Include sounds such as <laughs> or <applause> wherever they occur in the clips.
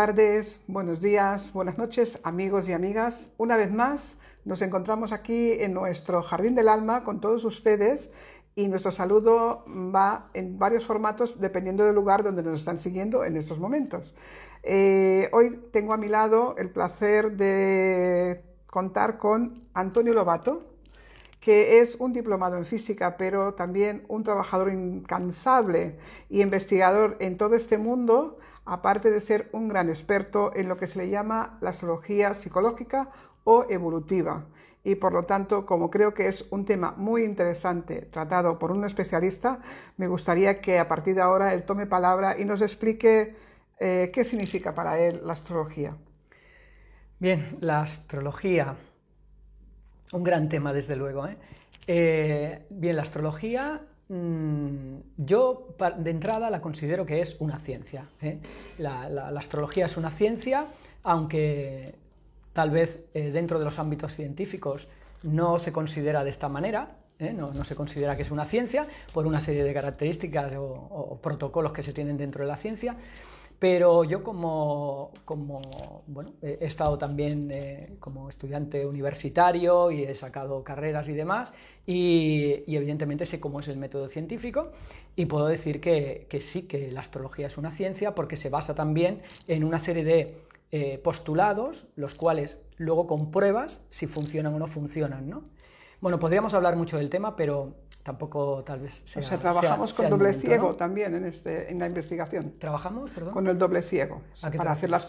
Tardes, buenos días, buenas noches, amigos y amigas. Una vez más nos encontramos aquí en nuestro Jardín del Alma con todos ustedes y nuestro saludo va en varios formatos dependiendo del lugar donde nos están siguiendo en estos momentos. Eh, hoy tengo a mi lado el placer de contar con Antonio Lobato, que es un diplomado en física, pero también un trabajador incansable y investigador en todo este mundo aparte de ser un gran experto en lo que se le llama la astrología psicológica o evolutiva. Y por lo tanto, como creo que es un tema muy interesante tratado por un especialista, me gustaría que a partir de ahora él tome palabra y nos explique eh, qué significa para él la astrología. Bien, la astrología, un gran tema desde luego. ¿eh? Eh, bien, la astrología yo de entrada la considero que es una ciencia. ¿eh? La, astrología es una ciencia, aunque tal vez eh, dentro de los ámbitos científicos no se considera de esta manera, ¿eh? no, se considera que es una ciencia por una serie de características o protocolos que se tienen dentro de la ciencia. Pero yo como, bueno, he estado también eh, como estudiante universitario y he sacado carreras y demás, y, evidentemente sé cómo es el método científico, y puedo decir que, sí, que la astrología es una ciencia porque se basa también en una serie de eh, postulados, los cuales luego compruebas si funcionan o no funcionan, ¿no? Bueno, podríamos hablar mucho del tema, pero tampoco tal vez sea. O sea, trabajamos con doble ciego también en, este, en la investigación. ¿Trabajamos, perdón? Con el doble ciego, para hacer las,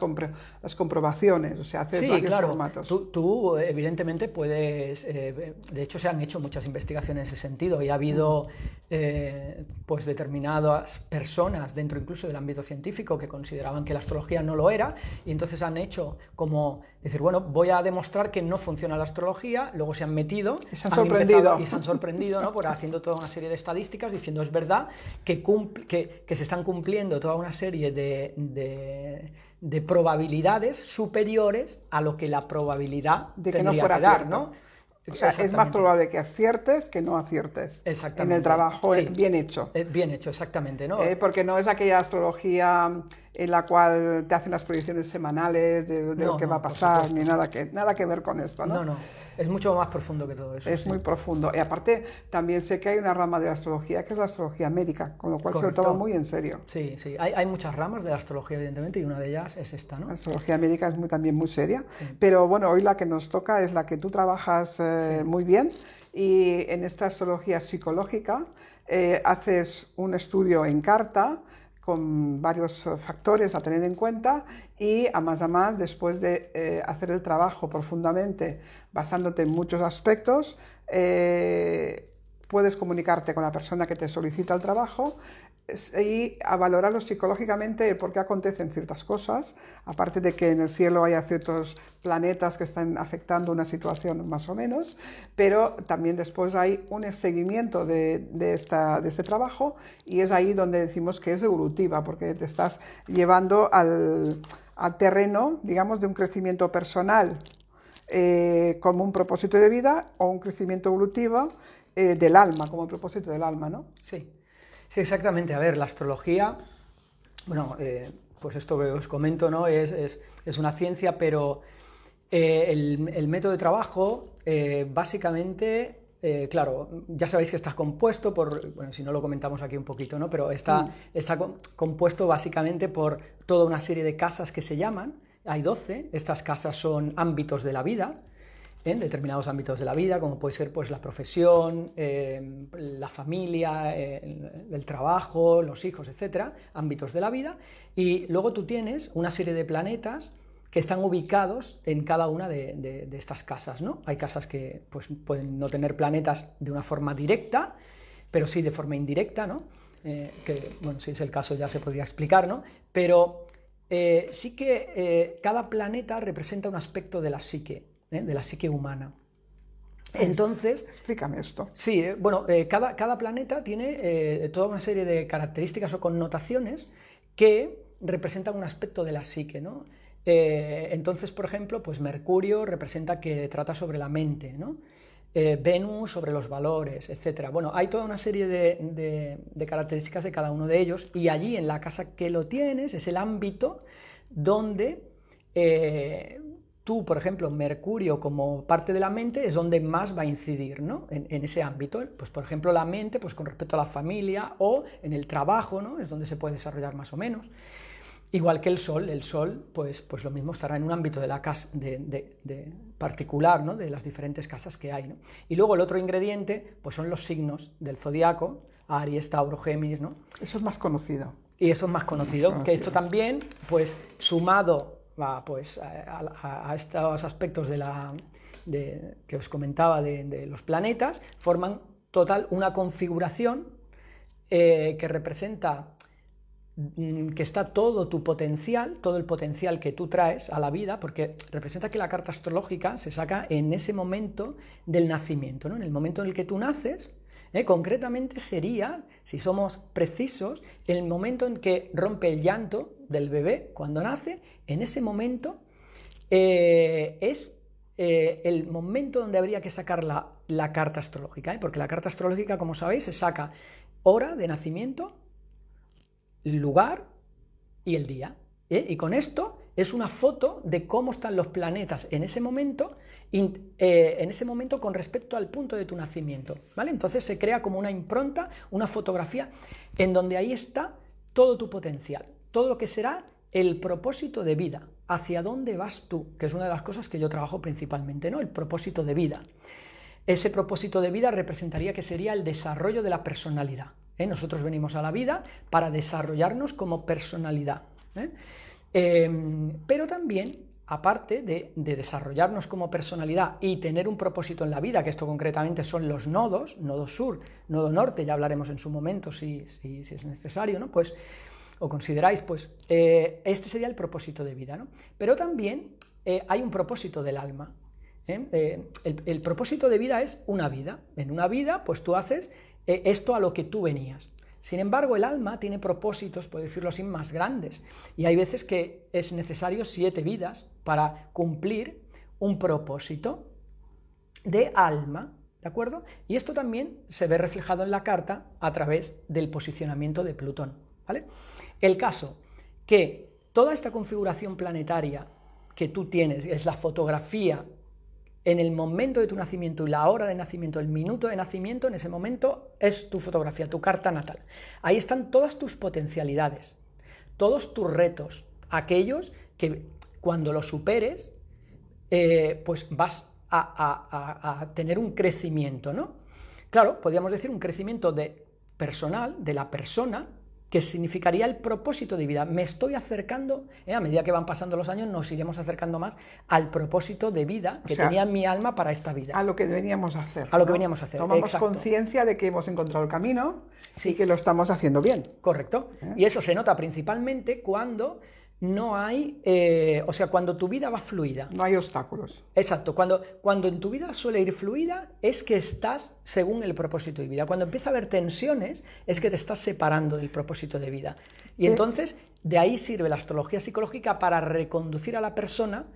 las comprobaciones, o sea, hacer sí, varios claro. formatos. Tú, tú, evidentemente, puedes. Eh, de hecho, se han hecho muchas investigaciones en ese sentido y ha habido eh, pues determinadas personas dentro incluso del ámbito científico que consideraban que la astrología no lo era y entonces han hecho como decir, bueno, voy a demostrar que no funciona la astrología, luego se han metido y se han sorprendido, y se han <laughs> sorprendido ¿no? por haciendo toda una serie de estadísticas diciendo es verdad que, que, que se están cumpliendo toda una serie de, de, de, probabilidades superiores a lo que la probabilidad de que no fuera que dar, ¿no? O sea, es más probable que aciertes que no aciertes en el trabajo bien hecho. Eh, bien hecho, exactamente. ¿no? Eh, porque no es aquella astrología en la cual te hacen las proyecciones semanales de, lo que va a pasar, ni nada que, nada que ver con esto. ¿no? no, no, es mucho más profundo que todo eso. Es muy profundo. Y aparte, también sé que hay una rama de la astrología que es la astrología médica, con lo cual se lo toma muy en serio. Sí, sí, hay, hay, muchas ramas de la astrología, evidentemente, y una de ellas es esta, ¿no? La astrología médica es muy, también muy seria, pero bueno, hoy la que nos toca es la que tú trabajas eh, muy bien, y en esta astrología psicológica eh, haces un estudio en carta, con varios eh, factores a tener en cuenta y a más a más, después de eh, hacer el trabajo profundamente, basándote en muchos aspectos, eh, puedes comunicarte con la persona que te solicita el trabajo y a valorarlo psicológicamente por qué acontecen ciertas cosas, aparte de que en el cielo haya ciertos planetas que están afectando una situación más o menos, pero también después hay un seguimiento de, de, esta, de este trabajo y es ahí donde decimos que es evolutiva, porque te estás llevando al, al terreno, digamos, de un crecimiento personal eh, como un propósito de vida o un crecimiento evolutivo eh, del alma, como propósito del alma, ¿no? Sí, sí, exactamente. A ver, la astrología, bueno, eh, pues esto que os comento, ¿no? Es, es, es una ciencia, pero eh, el, el, método de trabajo, básicamente, claro, ya sabéis que está compuesto por, bueno, si no lo comentamos aquí un poquito, ¿no? Pero está, mm. está compuesto básicamente por toda una serie de casas que se llaman, hay 12, estas casas son ámbitos de la vida, en determinados ámbitos de la vida, como puede ser pues, la profesión, eh, la familia, eh, el, trabajo, los hijos, etcétera, ámbitos de la vida. Y luego tú tienes una serie de planetas que están ubicados en cada una de, estas casas. ¿no? Hay casas que pues, pueden no tener planetas de una forma directa, pero sí de forma indirecta, ¿no? Eh, que, bueno, si es el caso ya se podría explicar, ¿no? Pero sí que cada planeta representa un aspecto de la psique ¿eh? de la psique humana. Entonces... Explícame esto. Sí, eh, bueno, eh, cada, cada, planeta tiene toda una serie de características o connotaciones que representan un aspecto de la psique, ¿no? entonces, por ejemplo, pues Mercurio representa que trata sobre la mente, ¿no? Venus sobre los valores, etc. Bueno, hay toda una serie de, de, características de cada uno de ellos y allí en la casa que lo tienes es el ámbito donde eh, tú, por ejemplo, Mercurio como parte de la mente es donde más va a incidir, ¿no? En, ese ámbito. Pues, por ejemplo, la mente, pues con respecto a la familia o en el trabajo, ¿no? Es donde se puede desarrollar más o menos. Igual que el Sol, el Sol, pues, pues lo mismo estará en un ámbito de la casa, de, particular, ¿no? De las diferentes casas que hay, ¿no? Y luego el otro ingrediente, pues son los signos del zodiaco, Aries, Tauro, Géminis, ¿no? Eso es más conocido. Y eso es más conocido, que esto también, pues sumado pues, a, estos aspectos de la, que os comentaba de, los planetas, forman total una configuración eh, que representa mm, que está todo tu potencial, todo el potencial que tú traes a la vida, porque representa que la carta astrológica se saca en ese momento del nacimiento, ¿no? en el momento en el que tú naces, ¿eh? concretamente sería, si somos precisos, el momento en que rompe el llanto del bebé cuando nace, en ese momento eh, es eh, el momento donde habría que sacar la, carta astrológica, porque la carta astrológica, como sabéis, se saca hora de nacimiento, lugar y el día. Y con esto es una foto de cómo están los planetas en ese momento eh, en ese momento con respecto al punto de tu nacimiento. ¿vale? Entonces se crea como una impronta, una fotografía, en donde ahí está todo tu potencial, todo lo que será el propósito de vida, hacia dónde vas tú, que es una de las cosas que yo trabajo principalmente, ¿no? El propósito de vida. Ese propósito de vida representaría que sería el desarrollo de la personalidad. ¿eh? Nosotros venimos a la vida para desarrollarnos como personalidad. ¿eh? Em, pero también aparte de, desarrollarnos como personalidad y tener un propósito en la vida, que esto concretamente son los nodos, nodo sur, nodo norte, ya hablaremos en su momento si, es necesario, ¿no? Pues, o consideráis, pues eh, este sería el propósito de vida, ¿no? Pero también eh, hay un propósito del alma. ¿eh? El, propósito de vida es una vida. En una vida, pues tú haces esto a lo que tú venías. Sin embargo, el alma tiene propósitos, por decirlo así, más grandes. Y hay veces que es necesario siete vidas para cumplir un propósito de alma, ¿de acuerdo? Y esto también se ve reflejado en la carta a través del posicionamiento de Plutón, ¿vale? El caso que toda esta configuración planetaria que tú tienes, es la fotografía en el momento de tu nacimiento y la hora de nacimiento, el minuto de nacimiento, en ese momento es tu fotografía, tu carta natal. Ahí están todas tus potencialidades, todos tus retos, aquellos que cuando los superes, eh, pues vas a, tener un crecimiento, ¿no? Claro, podríamos decir un crecimiento de personal, de la persona, que significaría el propósito de vida. Me estoy acercando, eh, a medida que van pasando los años, nos iremos acercando más al propósito de vida que tenía mi alma para esta vida. A lo que veníamos a hacer. A lo que veníamos a hacer. Tomamos conciencia de que hemos encontrado el camino y que lo estamos haciendo bien. Correcto. ¿Eh? Y eso se nota principalmente cuando no hay, eh, o sea, cuando tu vida va fluida. No hay obstáculos. Exacto, cuando, cuando en tu vida suele ir fluida es que estás según el propósito de vida. Cuando empieza a haber tensiones es que te estás separando del propósito de vida. Y entonces de ahí sirve la astrología psicológica para reconducir a la persona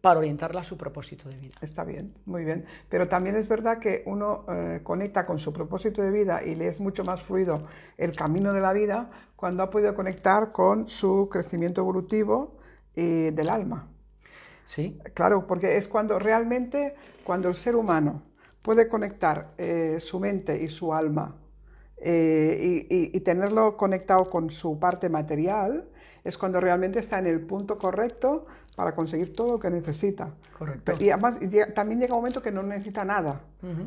para orientarla a su propósito de vida. Está bien, muy bien. Pero también es verdad que uno eh, conecta con su propósito de vida y le es mucho más fluido el camino de la vida cuando ha podido conectar con su crecimiento evolutivo y del alma. Sí. Claro, porque es cuando realmente, cuando el ser humano puede conectar eh, su mente y su alma eh, y, tenerlo conectado con su parte material, es cuando realmente está en el punto correcto para conseguir todo lo que necesita. Correcto. Y además también llega un momento que no necesita nada,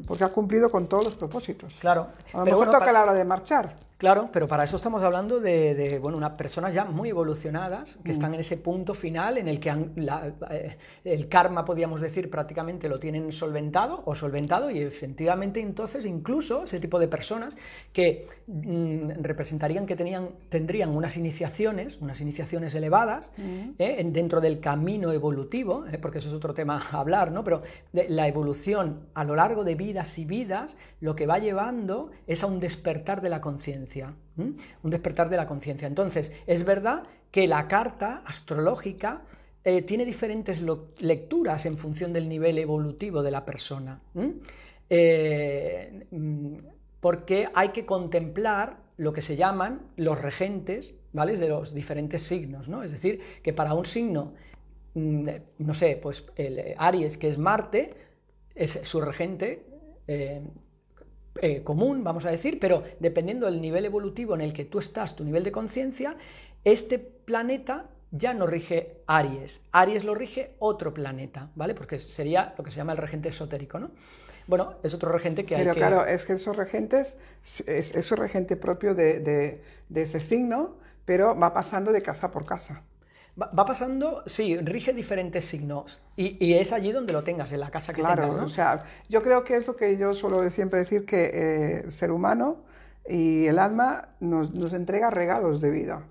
porque ha cumplido con todos los propósitos. Claro. A lo mejor toca la hora de marchar. Claro, pero para eso estamos hablando de, bueno, unas personas ya muy evolucionadas que mm. están en ese punto final en el que eh, el karma, podríamos decir, prácticamente lo tienen solventado o solventado y efectivamente entonces incluso ese tipo de personas que mm, representarían que tenían, tendrían unas iniciaciones, unas iniciaciones elevadas mm. eh, dentro del camino evolutivo, eh, porque eso es otro tema a hablar, ¿no? Pero la evolución a lo largo de vidas y vidas lo que va llevando es a un despertar de la conciencia un despertar de la conciencia. Entonces, es verdad que la carta astrológica eh, tiene diferentes lecturas en función del nivel evolutivo de la persona. Eh, mm, porque hay que contemplar lo que se llaman los regentes, ¿vale? De los diferentes signos, ¿no? Es decir, que para un signo, mm, no sé, pues Aries, que es Marte, es su regente eh, eh, común, vamos a decir, pero dependiendo del nivel evolutivo en el que tú estás, tu nivel de conciencia, este planeta ya no rige Aries. Aries lo rige otro planeta, ¿vale? Porque sería lo que se llama el regente esotérico, ¿no? Bueno, es otro regente que hay Pero que... claro, es que esos regentes, es, es un regente propio de, de, ese signo, pero va pasando de casa por casa. Va, pasando, sí, rige diferentes signos y, y, es allí donde lo tengas, en la casa que tengas, ¿no? o sea, yo creo que es lo que yo suelo siempre decir, que eh, el ser humano y el alma nos, nos entrega regalos de vida.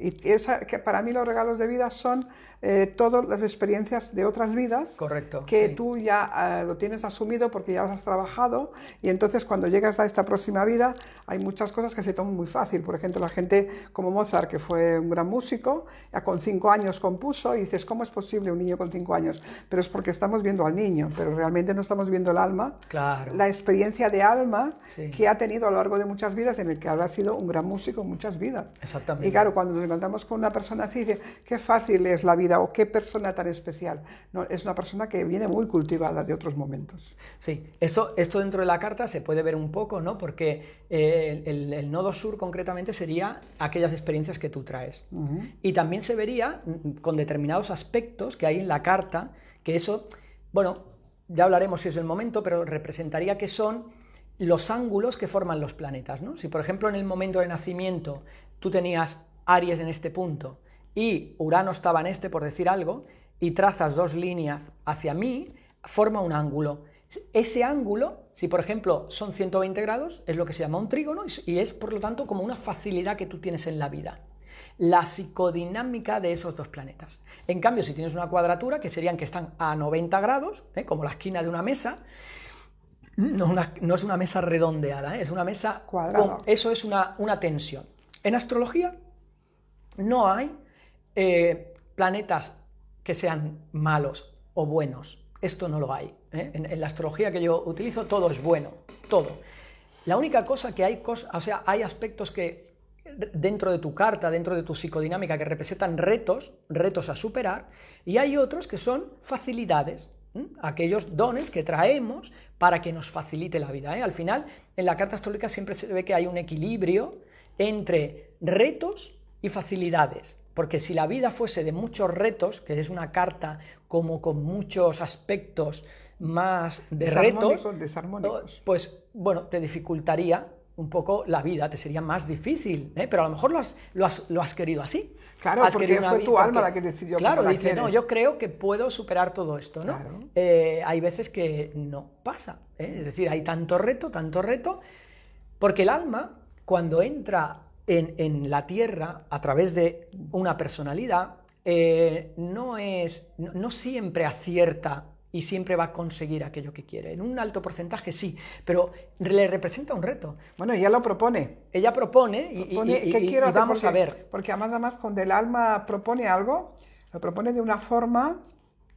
Y esa, que para mí los regalos de vida son eh, todas las experiencias de otras vidas Correcto, que tú ya eh, lo tienes asumido porque ya lo has trabajado y entonces cuando llegas a esta próxima vida hay muchas cosas que se toman muy fácil. Por ejemplo, la gente como Mozart, que fue un gran músico, ya con cinco años compuso y dices, ¿cómo es posible un niño con cinco años? Pero es porque estamos viendo al niño, pero realmente no estamos viendo el alma, claro. la experiencia de alma que ha tenido a lo largo de muchas vidas en el que habrá sido un gran músico en muchas vidas. Exactamente. Y claro, cuando encontramos con una persona así, dice, qué fácil es la vida o qué persona tan especial. No, es una persona que viene muy cultivada de otros momentos. Sí, esto, esto dentro de la carta se puede ver un poco, ¿no? Porque eh, el, nodo sur concretamente sería aquellas experiencias que tú traes. Y también se vería mm, con determinados aspectos que hay en la carta, que eso, bueno, ya hablaremos si es el momento, pero representaría que son los ángulos que forman los planetas. ¿no? Si, por ejemplo, en el momento de nacimiento tú tenías Aries en este punto y Urano estaba en este, por decir algo, y trazas dos líneas hacia mí, forma un ángulo. Ese ángulo, si por ejemplo son 120 grados, es lo que se llama un trígono y es por lo tanto como una facilidad que tú tienes en la vida. La psicodinámica de esos dos planetas. En cambio, si tienes una cuadratura, que serían que están a 90 grados, ¿eh? como la esquina de una mesa, no, es una mesa redondeada, ¿eh? es una mesa cuadrada. Eso es una, una tensión. En astrología no hay eh, planetas que sean malos o buenos. Esto no lo hay. ¿eh? En, la astrología que yo utilizo todo es bueno, todo. La única cosa que hay, o sea, hay aspectos que dentro de tu carta, dentro de tu psicodinámica, que representan retos, retos a superar, y hay otros que son facilidades, aquellos dones que traemos para que nos facilite la vida. ¿eh? Al final, en la carta astrológica siempre se ve que hay un equilibrio entre retos y facilidades. Porque si la vida fuese de muchos retos, que es una carta como con muchos aspectos más de retos, pues bueno, te dificultaría un poco la vida, te sería más difícil, ¿eh? pero a lo mejor lo has, lo has, querido así. Claro, porque fue tu alma la que decidió. Claro, dice, no, yo creo que puedo superar todo esto, ¿no? Eh, hay veces que no pasa, ¿eh? es decir, hay tanto reto, tanto reto, porque el alma, cuando entra en, la Tierra a través de una personalidad eh, no, es, no, siempre acierta y siempre va a conseguir aquello que quiere. En un alto porcentaje sí, pero le representa un reto. Bueno, ella lo propone. Ella propone y, vamos a ver. Porque además, además, cuando el alma propone algo, lo propone de una forma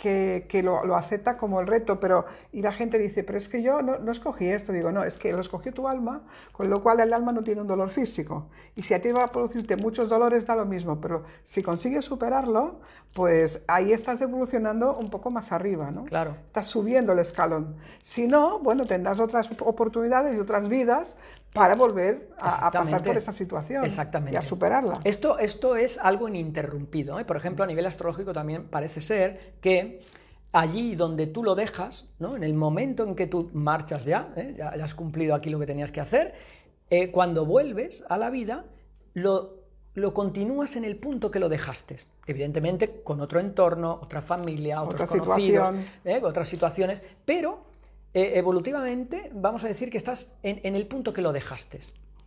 que, lo, acepta como el reto, pero y la gente dice, pero es que yo no, escogí esto, digo, no, es que lo escogió tu alma, con lo cual el alma no tiene un dolor físico. Y si a ti va a producirte muchos dolores, da lo mismo, pero si consigues superarlo, pues ahí estás evolucionando un poco más arriba, ¿no? Claro. Estás subiendo el escalón. Si no, bueno, tendrás otras oportunidades y otras vidas para volver a, pasar por esa situación Exactamente. y a superarla. Esto, esto es algo ininterrumpido. ¿eh? Por ejemplo, a nivel astrológico también parece ser que allí donde tú lo dejas, ¿no? en el momento en que tú marchas ya, ¿eh? ya, has cumplido aquí lo que tenías que hacer, eh, cuando vuelves a la vida, lo, lo continúas en el punto que lo dejaste. Evidentemente con otro entorno, otra familia, otros conocidos, otras situaciones, pero eh, evolutivamente vamos a decir que estás en, el punto que lo dejaste.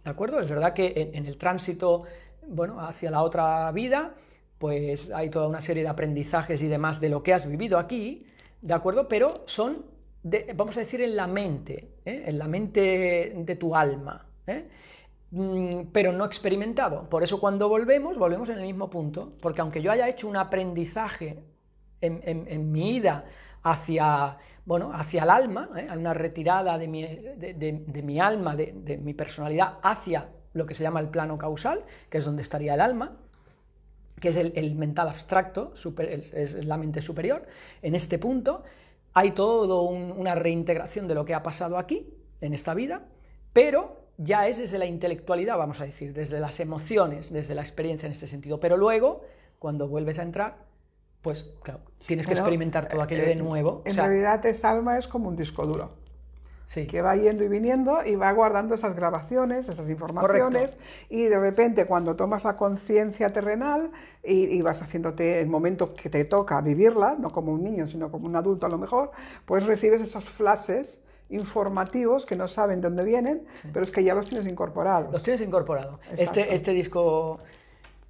¿De acuerdo? Es verdad que en, el tránsito bueno, hacia la otra vida, pues hay toda una serie de aprendizajes y demás de lo que has vivido aquí, ¿de acuerdo? Pero son, vamos a decir, en la mente, ¿eh? en la mente de tu alma, ¿eh? mm, pero no experimentado. Por eso cuando volvemos, volvemos en el mismo punto, porque aunque yo haya hecho un aprendizaje en mi ida hacia bueno, hacia el alma, ¿eh? una retirada de mi, de, mi alma, de, mi personalidad hacia lo que se llama el plano causal, que es donde estaría el alma, que es el, mental abstracto, es, la mente superior. En este punto hay toda una reintegración de lo que ha pasado aquí, en esta vida, pero ya es desde la intelectualidad, vamos a decir, desde las emociones, desde la experiencia en este sentido. Pero luego, cuando vuelves a entrar, pues claro, tienes que experimentar todo aquello de eh, nuevo. En realidad esa alma es como un disco duro. Sí. que va yendo y viniendo y va guardando esas grabaciones, esas informaciones y de repente cuando tomas la conciencia terrenal y, vas haciéndote el momento que te toca vivirla, no como un niño sino como un adulto a lo mejor, pues recibes esos flashes informativos que no saben de dónde vienen, pero es que ya los tienes incorporados. Los tienes incorporados. Este, este disco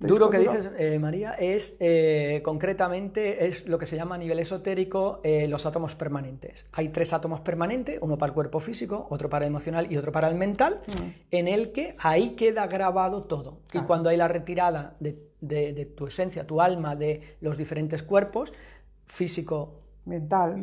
duro que dices, eh, María, es eh, concretamente es lo que se llama a nivel esotérico eh, los átomos permanentes. Hay tres átomos permanentes, uno para el cuerpo físico, otro para el emocional y otro para el mental, mm. en el que ahí queda grabado todo. Y cuando hay la retirada de, tu esencia, tu alma, de los diferentes cuerpos, físico, mental,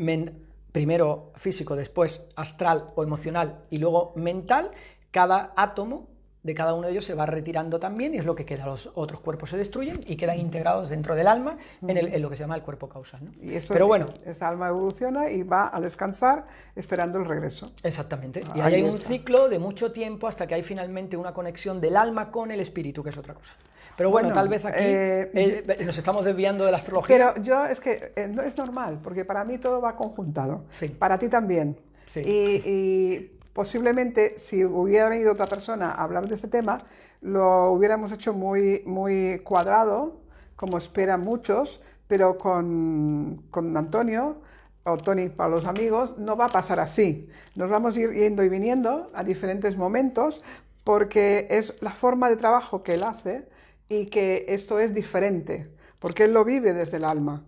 primero físico, después astral o emocional y luego mental, cada átomo de cada uno de ellos se va retirando también y es lo que queda. Los otros cuerpos se destruyen y quedan integrados dentro del alma en, lo que se llama el cuerpo causal. Y eso Pero bueno, esa alma evoluciona y va a descansar esperando el regreso. Exactamente. y ahí hay un ciclo de mucho tiempo hasta que hay finalmente una conexión del alma con el espíritu, que es otra cosa. Pero bueno, tal vez aquí eh, eh, nos estamos desviando de la astrología. Pero yo es que eh, no es normal, porque para mí todo va conjuntado. Sí. Para ti también. Sí. y posiblemente si hubiera venido otra persona a hablar de ese tema, lo hubiéramos hecho muy, muy cuadrado, como esperan muchos, pero con, con Antonio o Tony para los amigos no va a pasar así. Nos vamos a ir yendo y viniendo a diferentes momentos porque es la forma de trabajo que él hace y que esto es diferente, porque él lo vive desde el alma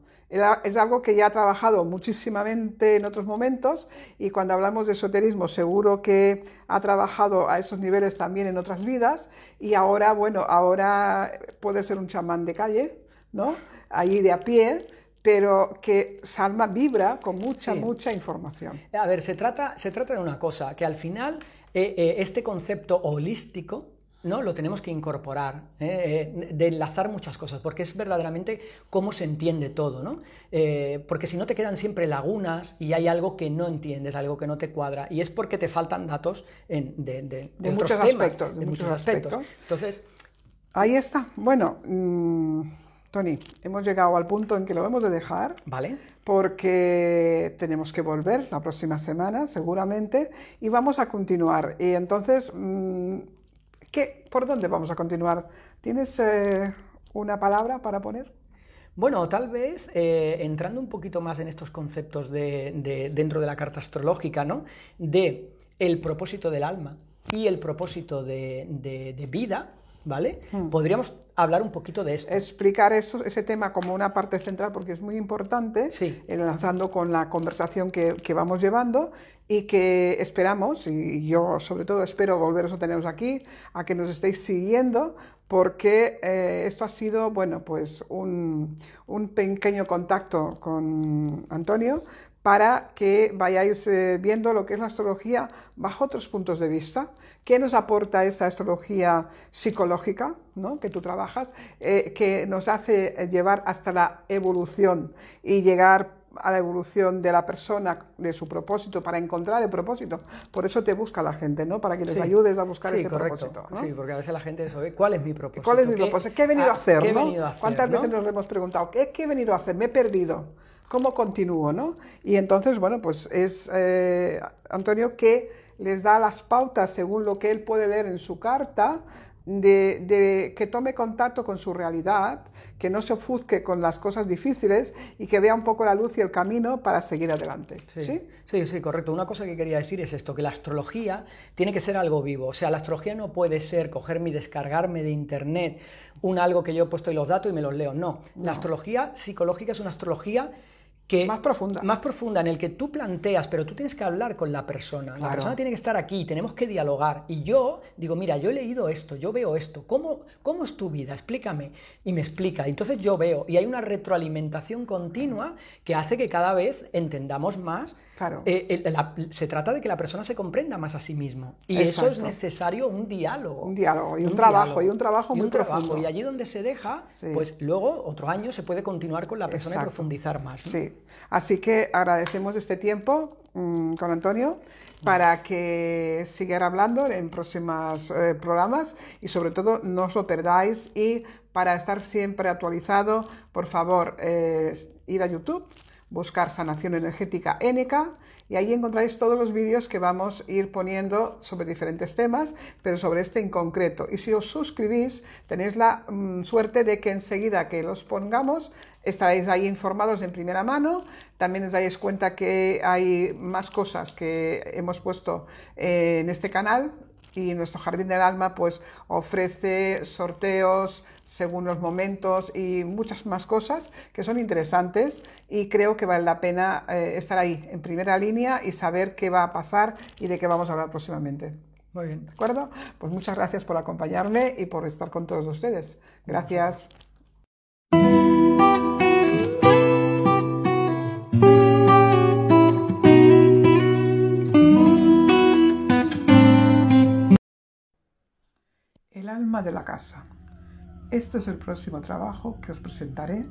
es algo que ya ha trabajado muchísimamente en otros momentos y cuando hablamos de esoterismo seguro que ha trabajado a esos niveles también en otras vidas y ahora, bueno, ahora puede ser un chamán de calle, ¿no? Allí de a pie, pero que Salma vibra con mucha, mucha información. A ver, se trata, se trata de una cosa, que al final eh, eh, este concepto holístico, ¿no? Lo tenemos que incorporar, ¿eh? Eh, de enlazar muchas cosas, porque es verdaderamente cómo se entiende todo, ¿no? Eh, porque si no te quedan siempre lagunas y hay algo que no entiendes, algo que no te cuadra, y es porque te faltan datos de, muchos aspectos. De, muchos aspectos. Entonces. Ahí está. Bueno. Mm, Tony, hemos llegado al punto en que lo hemos de dejar. Vale. Porque tenemos que volver la próxima semana, seguramente, y vamos a continuar. Y entonces, mm, ¿Por dónde vamos a continuar? ¿Tienes eh, una palabra para poner? Bueno, tal vez eh, entrando un poquito más en estos conceptos de, dentro de la carta astrológica, ¿no? De el propósito del alma y el propósito de, vida, ¿vale? Hmm. Podríamos hablar un poquito de esto. Explicar eso, ese tema como una parte central porque es muy importante, enlazando con la conversación que, que, vamos llevando y que esperamos, y yo sobre todo espero volveros a teneros aquí, a que nos estéis siguiendo, porque eh, esto ha sido, bueno, pues un, un pequeño contacto con Antonio, para que vayáis eh, viendo lo que es la astrología bajo otros puntos de vista. ¿Qué nos aporta esa astrología psicológica ¿no? que tú trabajas, eh, que nos hace llevar hasta la evolución y llegar a la evolución de la persona, de su propósito, para encontrar el propósito. Por eso te busca la gente, ¿no? Para que les ayudes a buscar ese propósito. Sí, porque a veces la gente sabe cuál es mi propósito. ¿Cuál es mi propósito? ¿Qué he venido a, hacer? ¿Cuántas veces nos hemos preguntado, ¿qué, ¿qué he venido a hacer? Me he perdido. ¿Cómo continúo? ¿no? Y entonces, bueno, pues es eh, Antonio que les da las pautas según lo que él puede leer en su carta, de, que tome contacto con su realidad, que no se ofusque con las cosas difíciles y que vea un poco la luz y el camino para seguir adelante. Sí, sí, sí, correcto. Una cosa que quería decir es esto, que la astrología tiene que ser algo vivo. O sea, la astrología no puede ser cogerme y descargarme de internet un algo que yo he puesto y los datos y me los leo. no. La astrología psicológica es una astrología más profunda. Más profunda, en el que tú planteas, pero tú tienes que hablar con la persona. La persona tiene que estar aquí, tenemos que dialogar. Y yo digo, mira, yo he leído esto, yo veo esto, ¿cómo, cómo es tu vida? Explícame. Y me explica. Entonces yo veo, y hay una retroalimentación continua que hace que cada vez entendamos más Claro. Eh, se trata de que la persona se comprenda más a sí mismo. Y eso es necesario un diálogo. Un diálogo y un, trabajo, y un trabajo muy profundo. Y allí donde se deja, pues luego otro año se puede continuar con la persona y profundizar más. Sí. Así que agradecemos este tiempo mm, con Antonio para que siga hablando en próximos eh, programas y sobre todo no os lo perdáis y para estar siempre actualizado, por favor, eh, ir a YouTube buscar sanación energética NK y ahí encontraréis todos los vídeos que vamos a ir poniendo sobre diferentes temas, pero sobre este en concreto. Y si os suscribís, tenéis la mm, suerte de que enseguida que los pongamos, estaréis ahí informados en primera mano. También os dais cuenta que hay más cosas que hemos puesto eh, en este canal y nuestro Jardín del Alma pues ofrece sorteos según los momentos y muchas más cosas que son interesantes y creo que vale la pena eh, estar ahí en primera línea y saber qué va a pasar y de qué vamos a hablar próximamente. Muy bien. ¿De acuerdo? Pues muchas gracias por acompañarme y por estar con todos ustedes. Gracias. El alma de la casa. Este es el próximo trabajo que os presentaré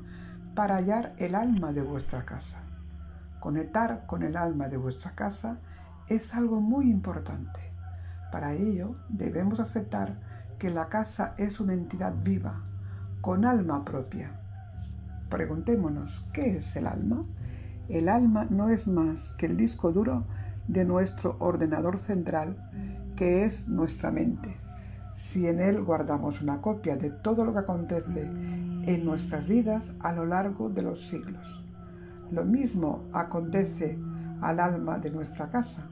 para hallar el alma de vuestra casa. Conectar con el alma de vuestra casa es algo muy importante. Para ello debemos aceptar que la casa es una entidad viva, con alma propia. Preguntémonos, ¿qué es el alma? El alma no es más que el disco duro de nuestro ordenador central, que es nuestra mente si en él guardamos una copia de todo lo que acontece en nuestras vidas a lo largo de los siglos. Lo mismo acontece al alma de nuestra casa.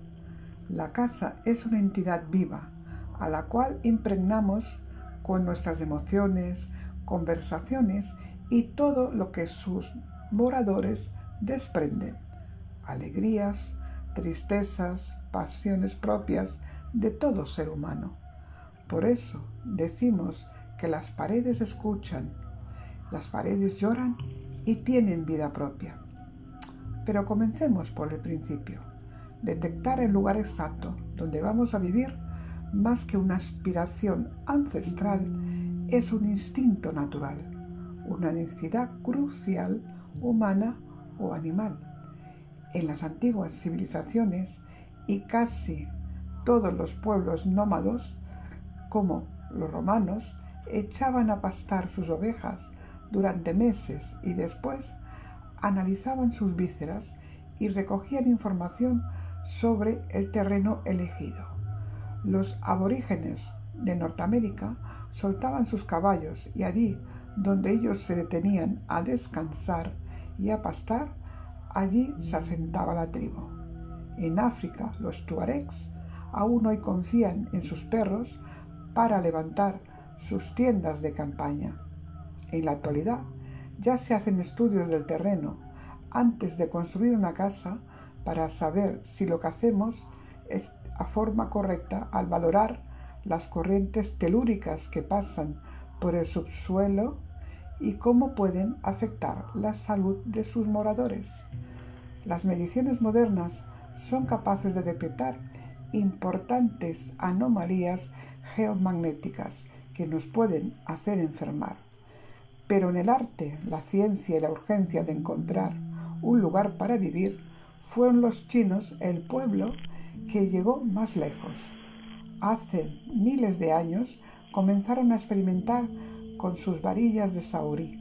La casa es una entidad viva a la cual impregnamos con nuestras emociones, conversaciones y todo lo que sus moradores desprenden. Alegrías, tristezas, pasiones propias de todo ser humano. Por eso decimos que las paredes escuchan, las paredes lloran y tienen vida propia. Pero comencemos por el principio. Detectar el lugar exacto donde vamos a vivir, más que una aspiración ancestral, es un instinto natural, una necesidad crucial humana o animal. En las antiguas civilizaciones y casi todos los pueblos nómados como los romanos echaban a pastar sus ovejas durante meses y después analizaban sus vísceras y recogían información sobre el terreno elegido. Los aborígenes de Norteamérica soltaban sus caballos y allí donde ellos se detenían a descansar y a pastar, allí se asentaba la tribu. En África, los tuaregs aún hoy confían en sus perros para levantar sus tiendas de campaña. En la actualidad ya se hacen estudios del terreno antes de construir una casa para saber si lo que hacemos es a forma correcta al valorar las corrientes telúricas que pasan por el subsuelo y cómo pueden afectar la salud de sus moradores. Las mediciones modernas son capaces de detectar importantes anomalías geomagnéticas que nos pueden hacer enfermar. Pero en el arte, la ciencia y la urgencia de encontrar un lugar para vivir, fueron los chinos el pueblo que llegó más lejos. Hace miles de años comenzaron a experimentar con sus varillas de saurí.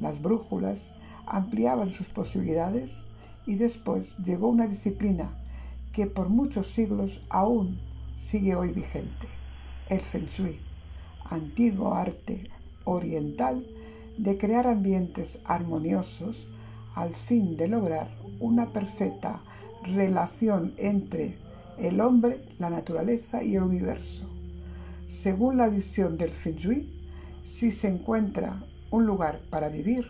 Las brújulas ampliaban sus posibilidades y después llegó una disciplina que por muchos siglos aún sigue hoy vigente el Feng Shui, antiguo arte oriental de crear ambientes armoniosos al fin de lograr una perfecta relación entre el hombre, la naturaleza y el universo. Según la visión del Feng Shui, si se encuentra un lugar para vivir,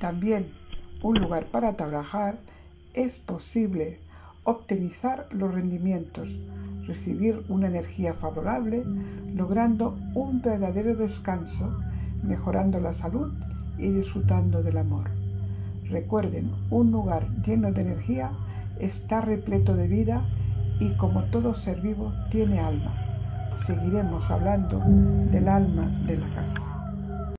también un lugar para trabajar, es posible optimizar los rendimientos, recibir una energía favorable, logrando un verdadero descanso, mejorando la salud y disfrutando del amor. Recuerden, un lugar lleno de energía está repleto de vida y como todo ser vivo tiene alma. Seguiremos hablando del alma de la casa.